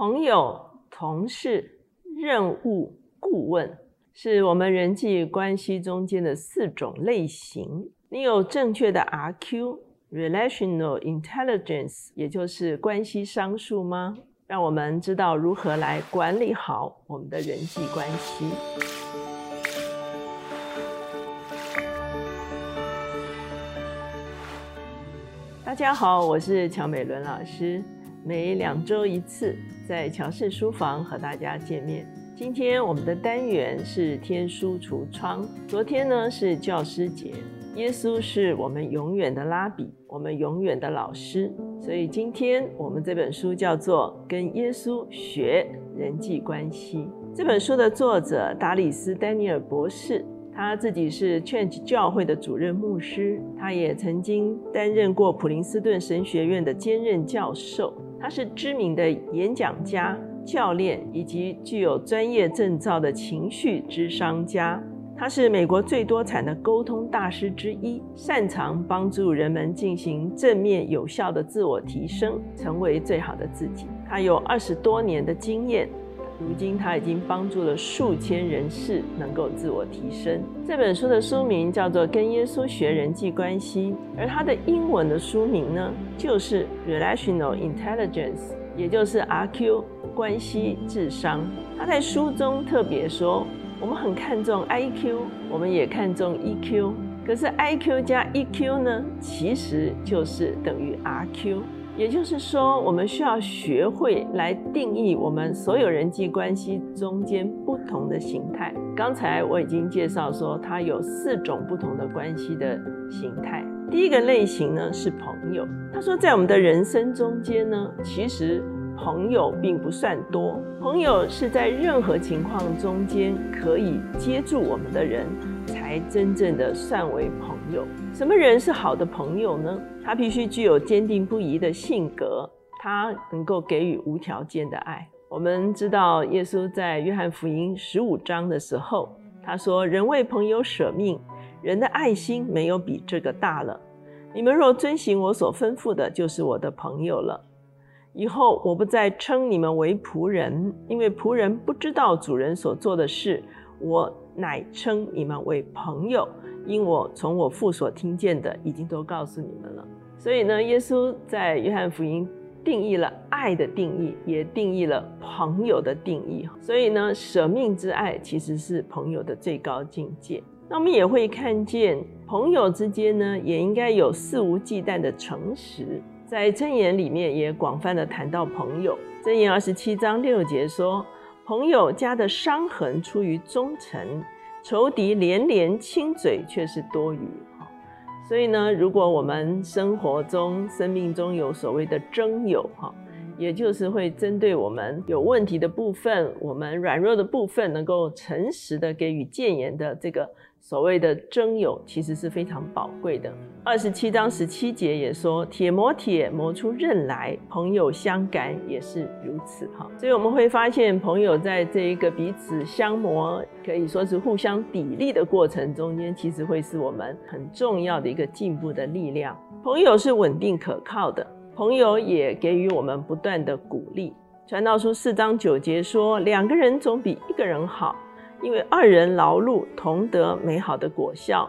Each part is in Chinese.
朋友、同事、任务、顾问，是我们人际关系中间的四种类型。你有正确的 RQ（Relational Intelligence），也就是关系商数吗？让我们知道如何来管理好我们的人际关系。大家好，我是乔美伦老师。每两周一次，在乔氏书房和大家见面。今天我们的单元是天书橱窗。昨天呢是教师节，耶稣是我们永远的拉比，我们永远的老师。所以今天我们这本书叫做《跟耶稣学人际关系》。这本书的作者达里斯·丹尼尔博士。他自己是 Change 教会的主任牧师，他也曾经担任过普林斯顿神学院的兼任教授。他是知名的演讲家、教练以及具有专业证照的情绪之商家。他是美国最多产的沟通大师之一，擅长帮助人们进行正面有效的自我提升，成为最好的自己。他有二十多年的经验。如今他已经帮助了数千人士能够自我提升。这本书的书名叫做《跟耶稣学人际关系》，而它的英文的书名呢，就是 Relational Intelligence，也就是 RQ 关系智商。他在书中特别说，我们很看重 IQ，我们也看重 EQ，可是 IQ 加 EQ 呢，其实就是等于 RQ。也就是说，我们需要学会来定义我们所有人际关系中间不同的形态。刚才我已经介绍说，它有四种不同的关系的形态。第一个类型呢是朋友。他说，在我们的人生中间呢，其实朋友并不算多。朋友是在任何情况中间可以接住我们的人，才真正的算为朋友。什么人是好的朋友呢？他必须具有坚定不移的性格，他能够给予无条件的爱。我们知道，耶稣在约翰福音十五章的时候，他说：“人为朋友舍命，人的爱心没有比这个大了。你们若遵行我所吩咐的，就是我的朋友了。以后我不再称你们为仆人，因为仆人不知道主人所做的事。我乃称你们为朋友。”因我从我父所听见的，已经都告诉你们了。所以呢，耶稣在约翰福音定义了爱的定义，也定义了朋友的定义。所以呢，舍命之爱其实是朋友的最高境界。那我们也会看见，朋友之间呢，也应该有肆无忌惮的诚实。在箴言里面也广泛的谈到朋友。箴言二十七章六节说：“朋友家的伤痕出于忠诚。”仇敌连连亲嘴，却是多余。所以呢，如果我们生活中、生命中有所谓的征友，哈，也就是会针对我们有问题的部分、我们软弱的部分，能够诚实的给予谏言的这个。所谓的真友其实是非常宝贵的。二十七章十七节也说：“铁磨铁，磨出刃来；朋友相感也是如此。”哈，所以我们会发现，朋友在这一个彼此相磨，可以说是互相砥砺的过程中间，其实会是我们很重要的一个进步的力量。朋友是稳定可靠的，朋友也给予我们不断的鼓励。传道书四章九节说：“两个人总比一个人好。”因为二人劳碌同得美好的果效。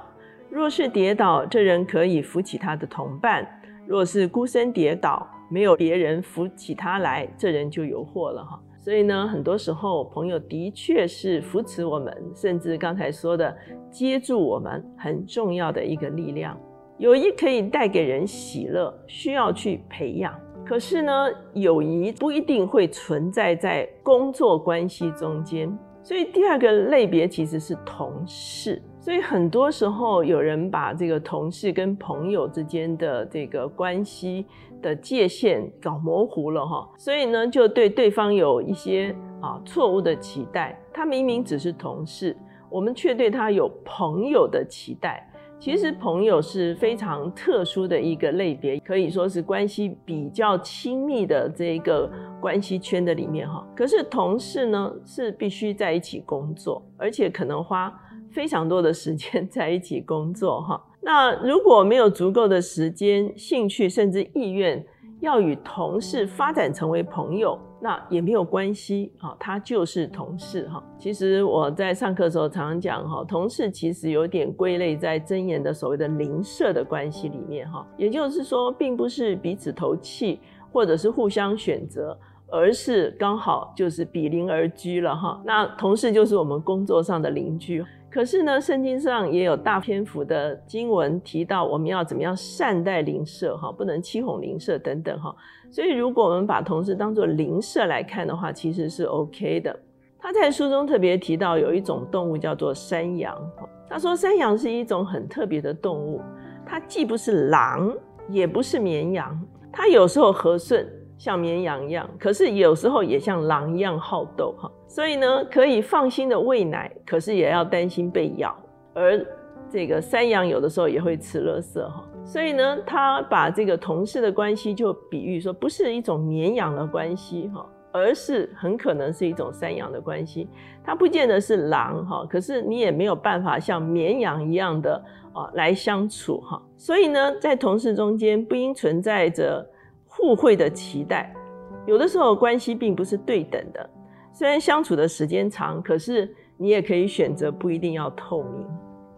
若是跌倒，这人可以扶起他的同伴；若是孤身跌倒，没有别人扶起他来，这人就有祸了哈。所以呢，很多时候朋友的确是扶持我们，甚至刚才说的接住我们很重要的一个力量。友谊可以带给人喜乐，需要去培养。可是呢，友谊不一定会存在在工作关系中间。所以第二个类别其实是同事，所以很多时候有人把这个同事跟朋友之间的这个关系的界限搞模糊了哈，所以呢就对对方有一些啊错误的期待。他明明只是同事，我们却对他有朋友的期待。其实朋友是非常特殊的一个类别，可以说是关系比较亲密的这一个关系圈的里面哈。可是同事呢是必须在一起工作，而且可能花非常多的时间 在一起工作哈。那如果没有足够的时间、兴趣甚至意愿要与同事发展成为朋友，那也没有关系，哈，他就是同事，哈。其实我在上课的时候常常讲，哈，同事其实有点归类在真言的所谓的邻舍的关系里面，哈，也就是说，并不是彼此投契，或者是互相选择，而是刚好就是比邻而居了，哈。那同事就是我们工作上的邻居。可是呢，圣经上也有大篇幅的经文提到，我们要怎么样善待邻舍，哈，不能欺哄邻舍等等，哈。所以，如果我们把同事当作邻舍来看的话，其实是 OK 的。他在书中特别提到有一种动物叫做山羊，他说山羊是一种很特别的动物，它既不是狼，也不是绵羊，它有时候和顺。像绵羊一样，可是有时候也像狼一样好斗哈，所以呢，可以放心的喂奶，可是也要担心被咬。而这个山羊有的时候也会吃垃圾哈，所以呢，他把这个同事的关系就比喻说，不是一种绵羊的关系哈，而是很可能是一种山羊的关系。它不见得是狼哈，可是你也没有办法像绵羊一样的啊来相处哈。所以呢，在同事中间不应存在着。互惠的期待，有的时候关系并不是对等的。虽然相处的时间长，可是你也可以选择不一定要透明。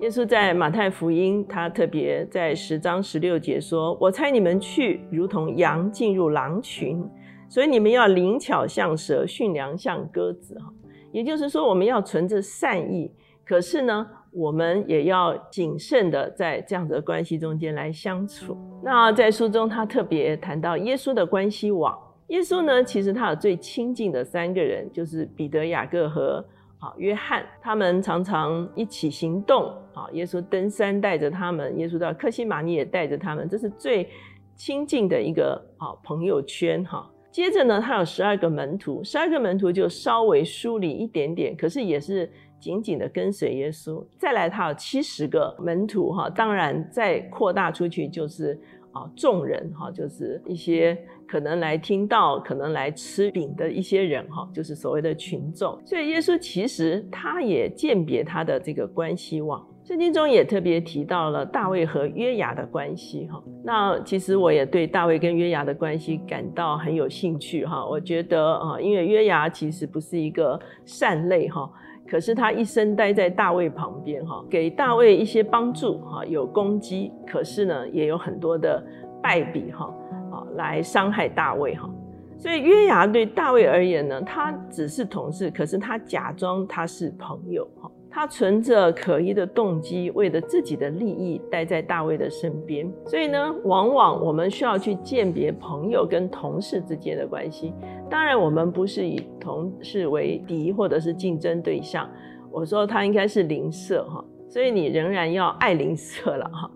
耶稣在马太福音，他特别在十章十六节说：“我猜你们去，如同羊进入狼群，所以你们要灵巧像蛇，驯良像鸽子。”哈，也就是说，我们要存着善意，可是呢。我们也要谨慎的在这样的关系中间来相处。那在书中，他特别谈到耶稣的关系网。耶稣呢，其实他有最亲近的三个人，就是彼得、雅各和啊约翰。他们常常一起行动。啊，耶稣登山带着他们，耶稣到克西玛尼也带着他们，这是最亲近的一个啊朋友圈。哈，接着呢，他有十二个门徒，十二个门徒就稍微疏离一点点，可是也是。紧紧的跟随耶稣，再来他有七十个门徒哈，当然再扩大出去就是啊众人哈，就是一些可能来听到、可能来吃饼的一些人哈，就是所谓的群众。所以耶稣其实他也鉴别他的这个关系网，圣经中也特别提到了大卫和约雅的关系哈。那其实我也对大卫跟约雅的关系感到很有兴趣哈。我觉得啊，因为约雅其实不是一个善类哈。可是他一生待在大卫旁边，哈，给大卫一些帮助，哈，有攻击，可是呢，也有很多的败笔，哈，啊，来伤害大卫，哈。所以约牙对大卫而言呢，他只是同事，可是他假装他是朋友，哈。他存着可疑的动机，为了自己的利益待在大卫的身边。所以呢，往往我们需要去鉴别朋友跟同事之间的关系。当然，我们不是以同事为敌或者是竞争对象。我说他应该是邻舍哈，所以你仍然要爱邻舍了哈。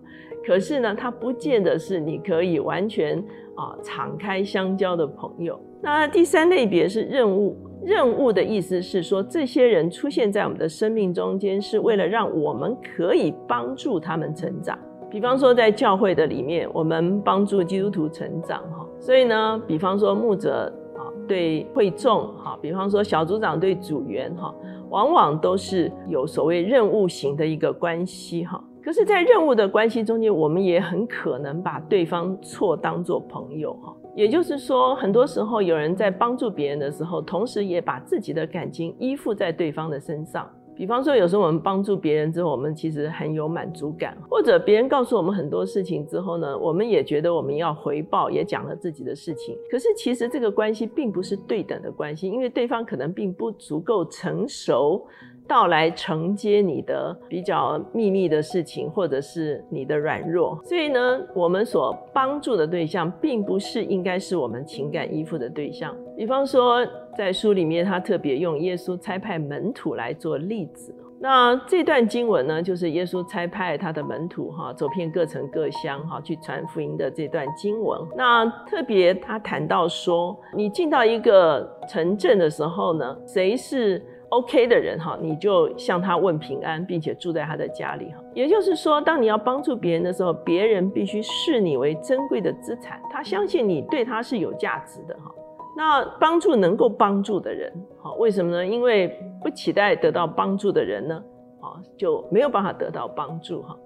可是呢，他不见得是你可以完全啊敞开相交的朋友。那第三类别是任务。任务的意思是说，这些人出现在我们的生命中间，是为了让我们可以帮助他们成长。比方说，在教会的里面，我们帮助基督徒成长，哈。所以呢，比方说牧者啊对会众，哈，比方说小组长对组员，哈，往往都是有所谓任务型的一个关系，哈。可是，在任务的关系中间，我们也很可能把对方错当做朋友，哈。也就是说，很多时候有人在帮助别人的时候，同时也把自己的感情依附在对方的身上。比方说，有时候我们帮助别人之后，我们其实很有满足感；或者别人告诉我们很多事情之后呢，我们也觉得我们要回报，也讲了自己的事情。可是其实这个关系并不是对等的关系，因为对方可能并不足够成熟。到来承接你的比较秘密的事情，或者是你的软弱，所以呢，我们所帮助的对象，并不是应该是我们情感依附的对象。比方说，在书里面，他特别用耶稣差派门徒来做例子。那这段经文呢，就是耶稣差派他的门徒哈，走遍各城各乡哈，去传福音的这段经文。那特别他谈到说，你进到一个城镇的时候呢，谁是？OK 的人哈，你就向他问平安，并且住在他的家里哈。也就是说，当你要帮助别人的时候，别人必须视你为珍贵的资产，他相信你对他是有价值的哈。那帮助能够帮助的人，好，为什么呢？因为不期待得到帮助的人呢，啊，就没有办法得到帮助哈。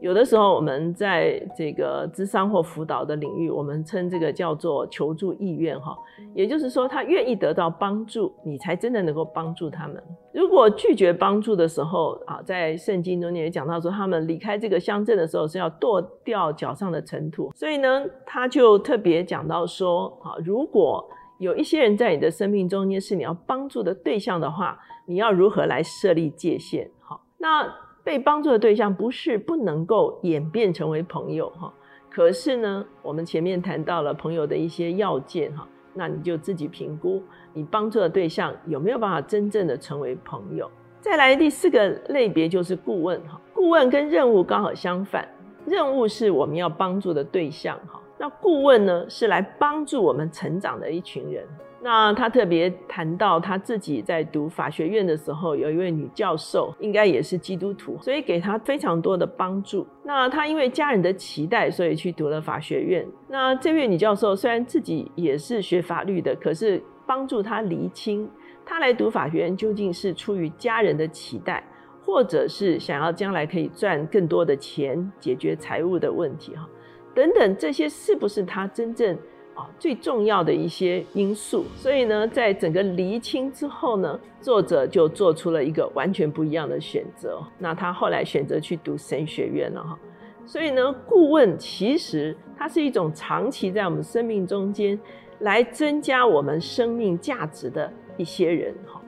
有的时候我们在这个智商或辅导的领域，我们称这个叫做求助意愿哈，也就是说他愿意得到帮助，你才真的能够帮助他们。如果拒绝帮助的时候啊，在圣经中也讲到说，他们离开这个乡镇的时候是要剁掉脚上的尘土，所以呢，他就特别讲到说啊，如果有一些人在你的生命中间是你要帮助的对象的话，你要如何来设立界限？好，那。被帮助的对象不是不能够演变成为朋友哈，可是呢，我们前面谈到了朋友的一些要件哈，那你就自己评估你帮助的对象有没有办法真正的成为朋友。再来第四个类别就是顾问哈，顾问跟任务刚好相反，任务是我们要帮助的对象哈，那顾问呢是来帮助我们成长的一群人。那他特别谈到他自己在读法学院的时候，有一位女教授，应该也是基督徒，所以给他非常多的帮助。那他因为家人的期待，所以去读了法学院。那这位女教授虽然自己也是学法律的，可是帮助他厘清，他来读法学院究竟是出于家人的期待，或者是想要将来可以赚更多的钱，解决财务的问题哈，等等这些是不是他真正？啊，最重要的一些因素，所以呢，在整个厘清之后呢，作者就做出了一个完全不一样的选择。那他后来选择去读神学院了哈。所以呢，顾问其实它是一种长期在我们生命中间来增加我们生命价值的一些人哈。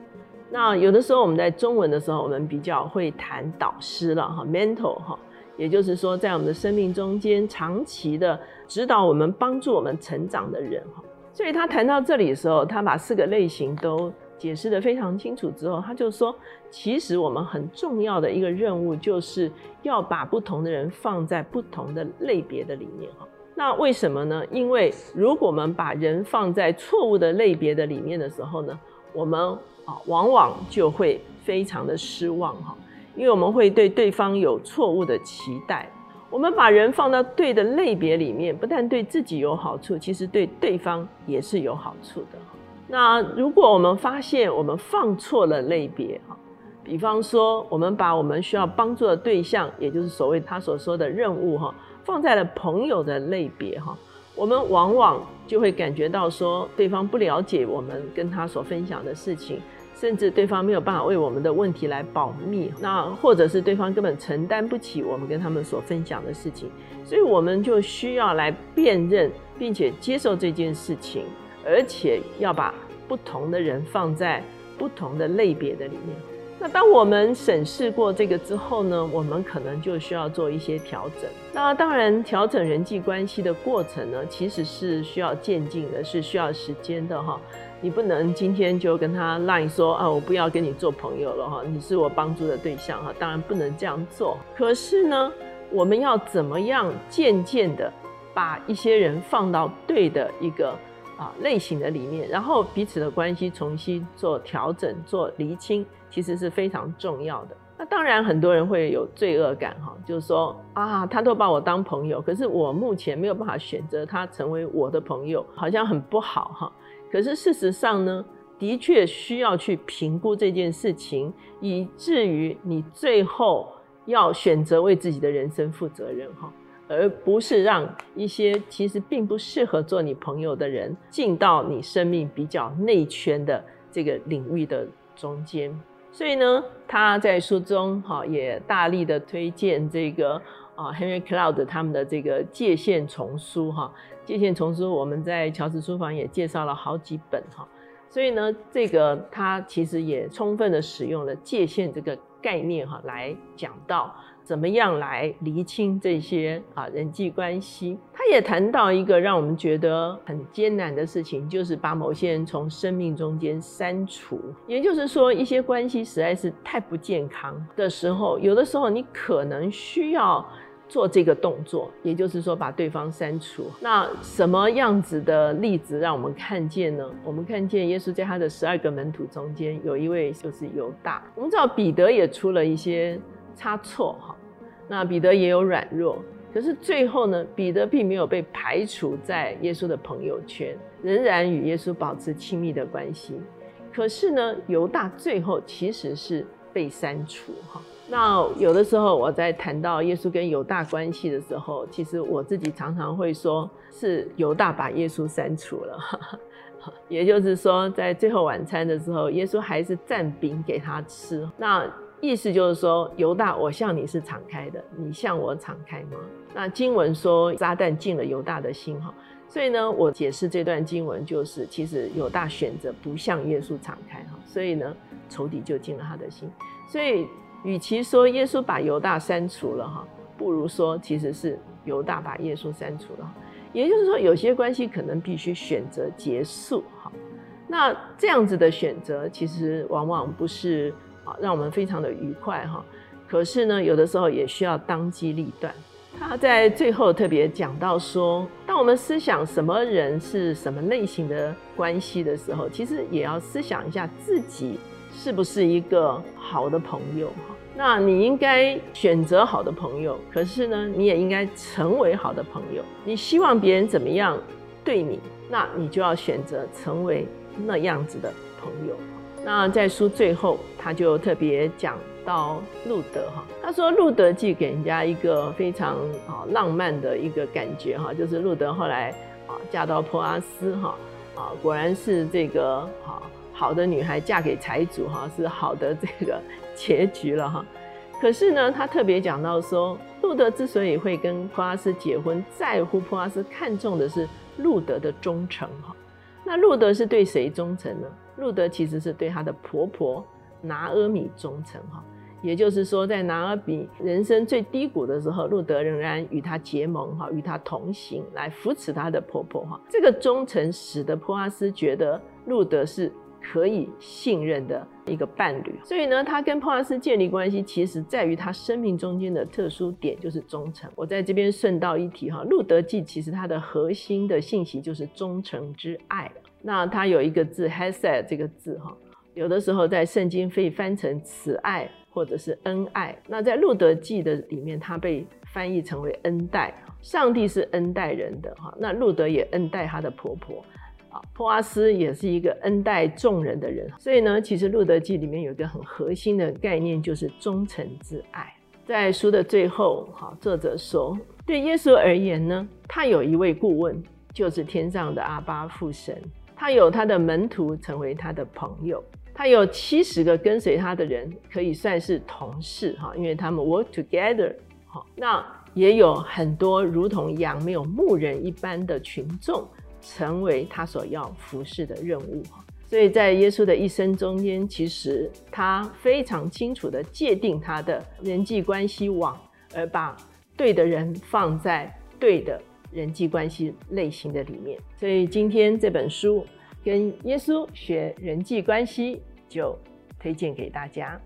那有的时候我们在中文的时候，我们比较会谈导师了哈，mentor 哈。也就是说，在我们的生命中间，长期的指导我们、帮助我们成长的人哈。所以他谈到这里的时候，他把四个类型都解释得非常清楚之后，他就说，其实我们很重要的一个任务，就是要把不同的人放在不同的类别的里面哈。那为什么呢？因为如果我们把人放在错误的类别的里面的时候呢，我们啊，往往就会非常的失望哈。因为我们会对对方有错误的期待，我们把人放到对的类别里面，不但对自己有好处，其实对对方也是有好处的。那如果我们发现我们放错了类别，哈，比方说我们把我们需要帮助的对象，也就是所谓他所说的任务，哈，放在了朋友的类别，哈，我们往往就会感觉到说对方不了解我们跟他所分享的事情。甚至对方没有办法为我们的问题来保密，那或者是对方根本承担不起我们跟他们所分享的事情，所以我们就需要来辨认并且接受这件事情，而且要把不同的人放在不同的类别的里面。那当我们审视过这个之后呢，我们可能就需要做一些调整。那当然，调整人际关系的过程呢，其实是需要渐进的，是需要时间的哈。你不能今天就跟他赖说啊，我不要跟你做朋友了哈，你是我帮助的对象哈，当然不能这样做。可是呢，我们要怎么样渐渐的把一些人放到对的一个啊类型的里面，然后彼此的关系重新做调整、做厘清，其实是非常重要的。那当然很多人会有罪恶感哈，就是说啊，他都把我当朋友，可是我目前没有办法选择他成为我的朋友，好像很不好哈。可是事实上呢，的确需要去评估这件事情，以至于你最后要选择为自己的人生负责任哈，而不是让一些其实并不适合做你朋友的人进到你生命比较内圈的这个领域的中间。所以呢，他在书中哈也大力的推荐这个啊 Henry Cloud 他们的这个界限丛书哈。界限丛书，我们在乔治书房也介绍了好几本哈，所以呢，这个它其实也充分的使用了界限这个概念哈，来讲到怎么样来厘清这些啊人际关系。他也谈到一个让我们觉得很艰难的事情，就是把某些人从生命中间删除。也就是说，一些关系实在是太不健康的时候，有的时候你可能需要。做这个动作，也就是说把对方删除。那什么样子的例子让我们看见呢？我们看见耶稣在他的十二个门徒中间有一位就是犹大。我们知道彼得也出了一些差错哈，那彼得也有软弱，可是最后呢，彼得并没有被排除在耶稣的朋友圈，仍然与耶稣保持亲密的关系。可是呢，犹大最后其实是被删除哈。那有的时候我在谈到耶稣跟犹大关系的时候，其实我自己常常会说，是犹大把耶稣删除了。也就是说，在最后晚餐的时候，耶稣还是蘸饼给他吃。那意思就是说，犹大，我向你是敞开的，你向我敞开吗？那经文说，撒旦进了犹大的心哈。所以呢，我解释这段经文就是，其实犹大选择不向耶稣敞开哈，所以呢，仇敌就进了他的心。所以，与其说耶稣把犹大删除了哈，不如说其实是犹大把耶稣删除了。也就是说，有些关系可能必须选择结束哈。那这样子的选择，其实往往不是啊，让我们非常的愉快哈。可是呢，有的时候也需要当机立断。他在最后特别讲到说，当我们思想什么人是什么类型的关系的时候，其实也要思想一下自己是不是一个好的朋友哈。那你应该选择好的朋友，可是呢，你也应该成为好的朋友。你希望别人怎么样对你，那你就要选择成为那样子的朋友。那在书最后，他就特别讲。到路德哈，他说路德记给人家一个非常啊浪漫的一个感觉哈，就是路德后来啊嫁到波阿斯哈啊，果然是这个好好的女孩嫁给财主哈，是好的这个结局了哈。可是呢，他特别讲到说，路德之所以会跟波阿斯结婚，在乎波阿斯看重的是路德的忠诚哈。那路德是对谁忠诚呢？路德其实是对他的婆婆拿阿米忠诚哈。也就是说，在拿尔比人生最低谷的时候，路德仍然与他结盟，哈，与他同行，来扶持他的婆婆，哈。这个忠诚使得普阿斯觉得路德是可以信任的一个伴侣。所以呢，他跟普阿斯建立关系，其实在于他生命中间的特殊点就是忠诚。我在这边顺道一提，哈，路德记其实它的核心的信息就是忠诚之爱。那它有一个字 “hesed” 这个字，哈，有的时候在圣经可以翻成慈爱。或者是恩爱，那在路德记的里面，它被翻译成为恩待。上帝是恩待人的哈，那路德也恩待他的婆婆啊。珀阿斯也是一个恩待众人的人，所以呢，其实路德记里面有一个很核心的概念，就是忠诚之爱。在书的最后，哈，作者说，对耶稣而言呢，他有一位顾问，就是天上的阿巴父神，他有他的门徒成为他的朋友。他有七十个跟随他的人，可以算是同事哈，因为他们 work together 哈。那也有很多如同羊没有牧人一般的群众，成为他所要服侍的任务哈。所以在耶稣的一生中间，其实他非常清楚的界定他的人际关系网，而把对的人放在对的人际关系类型的里面。所以今天这本书。跟耶稣学人际关系，就推荐给大家。